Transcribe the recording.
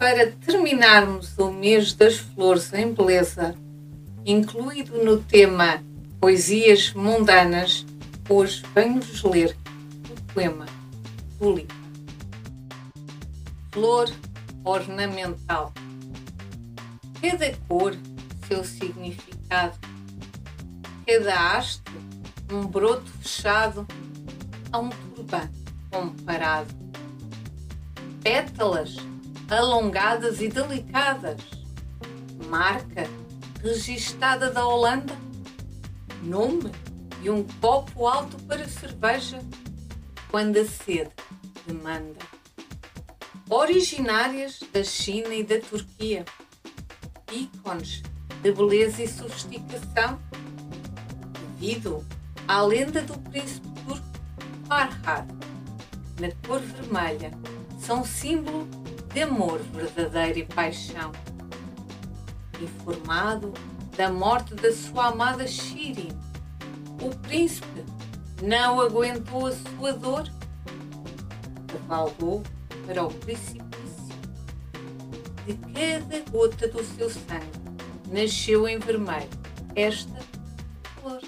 para terminarmos o mês das flores em beleza, incluído no tema Poesias Mundanas, hoje venho-vos ler o poema Tulipa. Flor ornamental. Cada cor, seu significado. Cada haste, um broto fechado a um turbante comparado. Pétalas alongadas e delicadas. Marca registada da Holanda. Nome e um copo alto para cerveja quando a sede demanda. Originárias da China e da Turquia. Ícones de beleza e sofisticação. Devido à lenda do príncipe turco Farhad, na cor vermelha, são símbolo de amor verdadeiro e paixão. Informado da morte da sua amada Shirin, o príncipe não aguentou a sua dor, cavalgou para o precipício. De cada gota do seu sangue nasceu em vermelho esta flor.